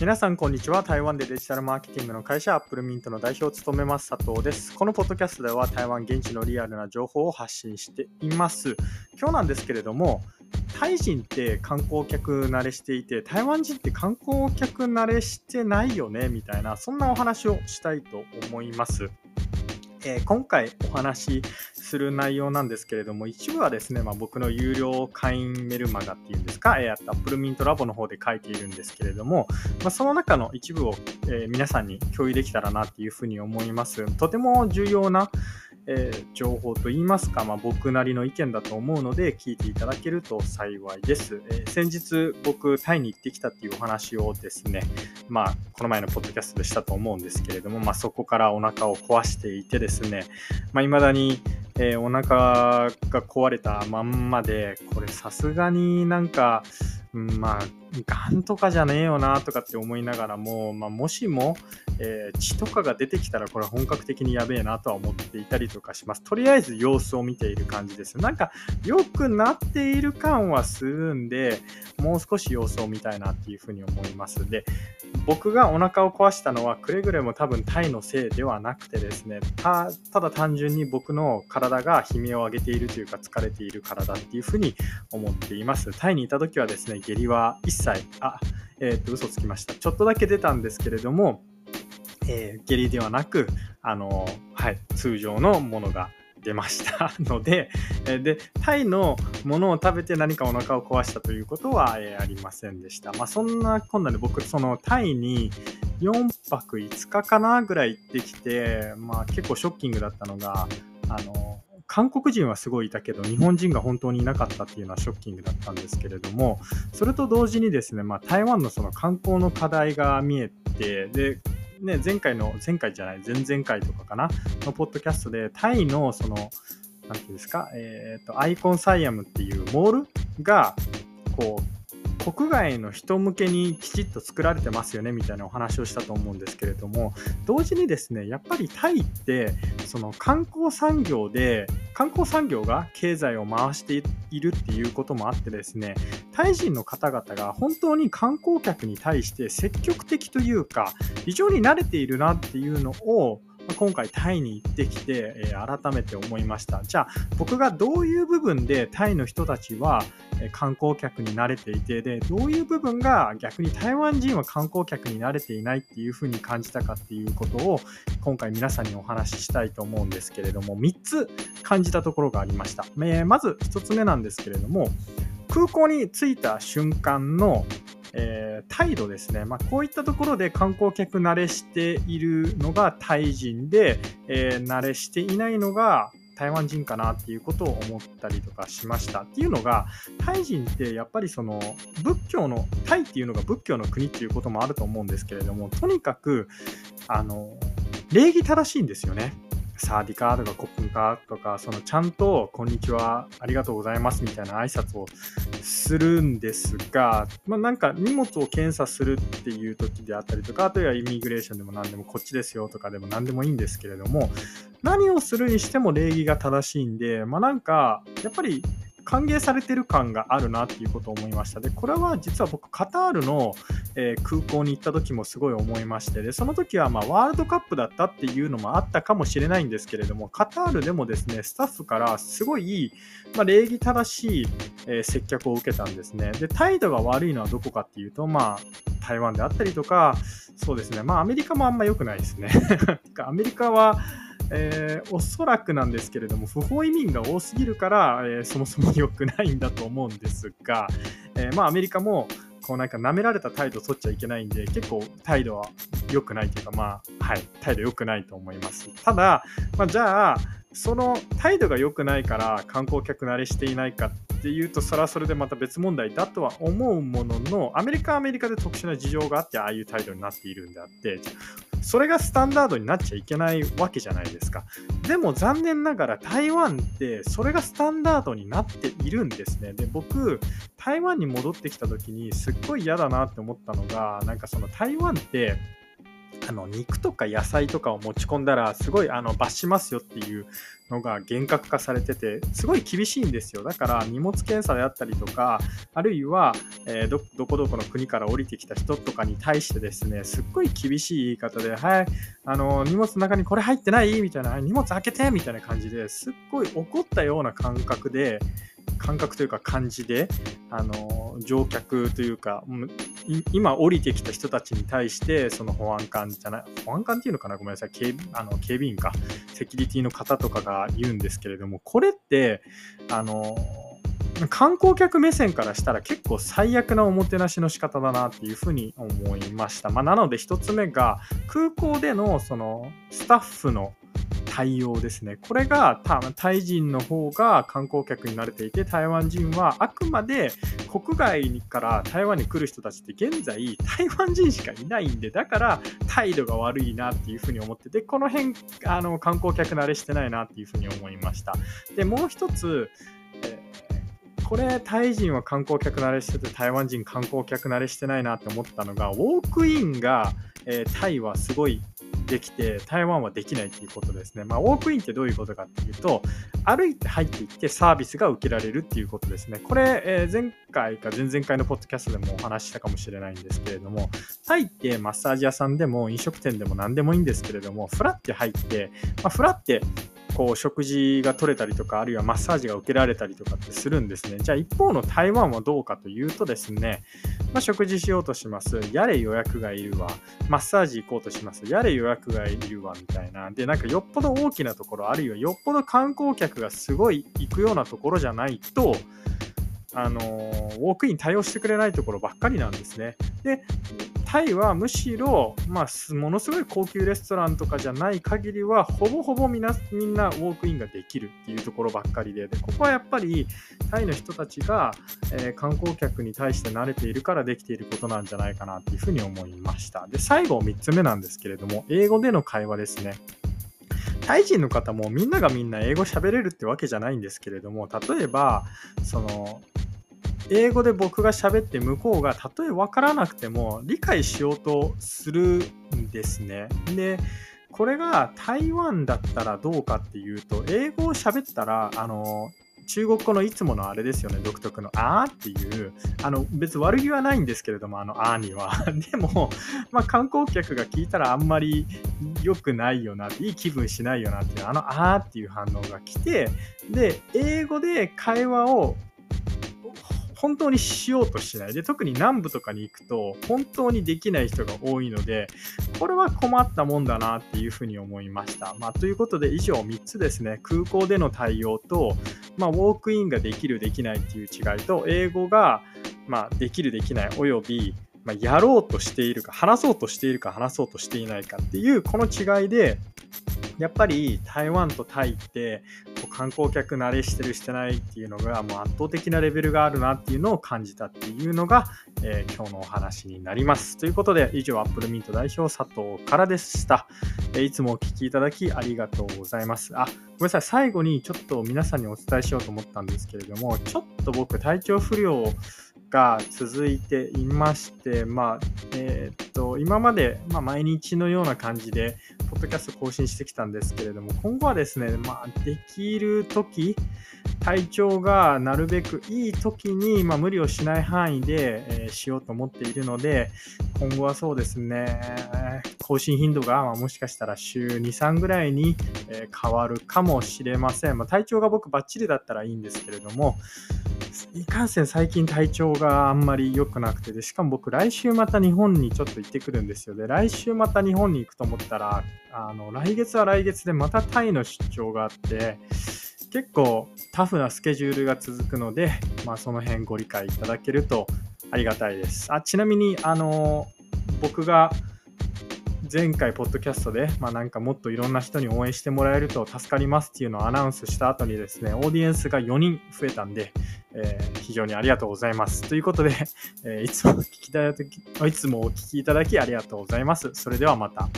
皆さんこんにちは。台湾でデジタルマーケティングの会社アップルミントの代表を務めます佐藤です。このポッドキャストでは台湾現地のリアルな情報を発信しています。今日なんですけれどもタイ人って観光客慣れしていて台湾人って観光客慣れしてないよねみたいなそんなお話をしたいと思います。えー、今回お話しする内容なんですけれども、一部はですね、まあ、僕の有料会員メルマガっていうんですか、えー、Apple Mint Labo の方で書いているんですけれども、まあ、その中の一部を、えー、皆さんに共有できたらなっていうふうに思います。とても重要な、えー、情報といいますか、まあ、僕なりの意見だと思うので聞いていただけると幸いです。えー、先日僕タイに行ってきたっていうお話をですね、まあ、この前のポッドキャストでしたと思うんですけれども、まあ、そこからお腹を壊していてですね、まあ、未だにえー、お腹が壊れたまんまで、これさすがになんか、うん、まあ、がんとかじゃねえよなとかって思いながらも、まあ、もしも、えー、血とかが出てきたらこれ本格的にやべえなとは思っていたりとかします。とりあえず様子を見ている感じです。なんか良くなっている感はするんで、もう少し様子を見たいなっていうふうに思います。で、僕がお腹を壊したのはくれぐれも多分タイのせいではなくてですね、ただ単純に僕の体が悲鳴を上げているというか疲れている体っていうふうに思っています。タイにいた時はですね、下痢は一切、あ、えっ、と、嘘つきました。ちょっとだけ出たんですけれども、えー、下痢ではなく、あのはい、通常のものが出ました ので、えで、タイのものを食べて何かお腹を壊したということは、えありませんでした。まあ、そんなこんなで僕、そのタイに4泊5日かなぐらい行ってきて、まあ、結構ショッキングだったのが、あの、韓国人はすごいいたけど、日本人が本当にいなかったっていうのはショッキングだったんですけれども、それと同時にですね、まあ、台湾のその観光の課題が見えて、で、ね、前回の、前回じゃない、前々回とかかな、のポッドキャストで、タイの、その、なんていうんですか、えっ、ー、と、アイコンサイアムっていうモールが、こう、国外の人向けにきちっと作られてますよねみたいなお話をしたと思うんですけれども同時にですねやっぱりタイってその観光産業で観光産業が経済を回しているっていうこともあってですねタイ人の方々が本当に観光客に対して積極的というか非常に慣れているなっていうのを今回タイに行ってきて、えー、改めて思いました。じゃあ僕がどういう部分でタイの人たちは観光客に慣れていてでどういう部分が逆に台湾人は観光客に慣れていないっていうふうに感じたかっていうことを今回皆さんにお話ししたいと思うんですけれども3つ感じたところがありました。えー、まず1つ目なんですけれども空港に着いた瞬間のえー、態度ですね、まあ、こういったところで観光客慣れしているのがタイ人で、えー、慣れしていないのが台湾人かなっていうことを思ったりとかしましたっていうのがタイ人ってやっぱりその仏教のタイっていうのが仏教の国っていうこともあると思うんですけれどもとにかくあの礼儀正しいんですよね。サーディカーとかコップンカーとか、そのちゃんと、こんにちは、ありがとうございますみたいな挨拶をするんですが、まあ、なんか荷物を検査するっていう時であったりとか、あとはイミグレーションでも何でもこっちですよとかでも何でもいいんですけれども、何をするにしても礼儀が正しいんで、まあ、なんか、やっぱり歓迎されてる感があるなっていうことを思いました。で、これは実は僕、カタールの、えー、空港に行った時もすごい思いまして、で、その時はまあワールドカップだったっていうのもあったかもしれないんですけれども、カタールでもですね、スタッフからすごい、まあ、礼儀正しい、えー、接客を受けたんですね。で、態度が悪いのはどこかっていうと、まあ、台湾であったりとか、そうですね、まあ、アメリカもあんま良くないですね。アメリカは、えー、おそらくなんですけれども、不法移民が多すぎるから、えー、そもそも良くないんだと思うんですが、えー、まあ、アメリカも、こうなんか舐められた態度を取っちゃいけないんで、結構態度は良くないというか、まあ、はい、態度良くないと思います。ただ、まあ、じゃあ、その態度が良くないから観光客慣れしていないかっていうとそれはそれでまた別問題だとは思うもののアメリカはアメリカで特殊な事情があってああいう態度になっているんであってそれがスタンダードになっちゃいけないわけじゃないですか。でも残念ながら台湾ってそれがスタンダードになっているんですね。で、僕、台湾に戻ってきた時にすっごい嫌だなって思ったのが、なんかその台湾って、あの肉とか野菜とかを持ち込んだらすごいあの罰しますよっていうのが厳格化されててすごい厳しいんですよだから荷物検査であったりとかあるいは、えー、どどこどこの国から降りてきた人とかに対してですねすっごい厳しい言い方で「はいあの荷物の中にこれ入ってない?」みたいな「荷物開けて!」みたいな感じですっごい怒ったような感覚で感覚というか感じで、あの乗客というか、今降りてきた人たちに対して、その保安官じゃない、保安官っていうのかな、ごめんなさい、警あの警備員か、セキュリティの方とかが言うんですけれども、これって、あの観光客目線からしたら結構最悪なおもてなしの仕方だなっていうふうに思いました。まあ、なので1つ目が空港でのそのスタッフの対応ですね。これがタイ人の方が観光客に慣れていて、台湾人はあくまで国外から台湾に来る人たちって現在台湾人しかいないんで、だから態度が悪いなっていうふうに思ってて、この辺あの観光客慣れしてないなっていうふうに思いました。で、もう一つ、これタイ人は観光客慣れしてて台湾人観光客慣れしてないなって思ったのがウォークインが、えー、タイはすごいできて、台湾はできないっていうことですね。まあ、ウォークインってどういうことかっていうと、歩いて入っていってサービスが受けられるっていうことですね。これ、えー、前回か前々回のポッドキャストでもお話ししたかもしれないんですけれども、タイってマッサージ屋さんでも飲食店でも何でもいいんですけれども、フラって入って、まあ、フラってこう食事が取れたりとか、あるいはマッサージが受けられたりとかってするんですね。じゃあ一方の台湾はどうかというとですね、まあ、食事しようとします。やれ予約がいるわ。マッサージ行こうとします。やれ予約がいるわ。みたいな。で、なんかよっぽど大きなところ、あるいはよっぽど観光客がすごい行くようなところじゃないと、あのウォークイン対応してくれないところばっかりなんですね。で、タイはむしろ、まあ、ものすごい高級レストランとかじゃない限りは、ほぼほぼみんなみんなウォークインができるっていうところばっかりで、でここはやっぱりタイの人たちが、えー、観光客に対して慣れているからできていることなんじゃないかなっていうふうに思いました。で、最後3つ目なんですけれども、英語での会話ですね。タイ人の方もみんながみんな英語喋れるってわけじゃないんですけれども、例えば、その、英語で僕が喋って向こうがたとえ分からなくても理解しようとするんですね。でこれが台湾だったらどうかっていうと英語を喋ったらあの中国語のいつものあれですよね、独特のあーっていう、あの別悪気はないんですけれども、あのあーには。でも、まあ、観光客が聞いたらあんまり良くないよな、いい気分しないよなっていう、あのあーっていう反応が来て、で、英語で会話を本当にしようとしない。で、特に南部とかに行くと、本当にできない人が多いので、これは困ったもんだなっていうふうに思いました。まあ、ということで、以上3つですね。空港での対応と、まあ、ウォークインができる、できないっていう違いと、英語が、まあ、できる、できない、および、まあ、やろうとしているか、話そうとしているか、話そうとしていないかっていう、この違いで、やっぱり台湾とタイって観光客慣れしてるしてないっていうのがもう圧倒的なレベルがあるなっていうのを感じたっていうのが、えー、今日のお話になります。ということで以上アップルミント代表佐藤からでした、えー、いつもお聴きいただきありがとうございます。あ、ごめんなさい。最後にちょっと皆さんにお伝えしようと思ったんですけれども、ちょっと僕体調不良が続いていまして、まあ、えー、っと、今まで、まあ、毎日のような感じで、ポッドキャスト更新してきたんですけれども、今後はですね、まあ、できる時体調がなるべくいい時に、まあ、無理をしない範囲で、えー、しようと思っているので、今後はそうですね、更新頻度が、まあ、もしかしたら週2、3ぐらいに、えー、変わるかもしれません。まあ、体調が僕バッチリだったらいいんですけれども、いかんせん最近体調があんまり良くなくてで、しかも僕来週また日本にちょっと行ってくるんですよ。で、来週また日本に行くと思ったら、あの、来月は来月でまたタイの出張があって、結構タフなスケジュールが続くので、まあその辺ご理解いただけるとありがたいです。あ、ちなみに、あの、僕が前回、ポッドキャストで、まあ、なんかもっといろんな人に応援してもらえると助かりますっていうのをアナウンスした後にですね、オーディエンスが4人増えたんで、えー、非常にありがとうございます。ということで、えー、いつも聞きたいいつもお聞きいただきありがとうございます。それではまた。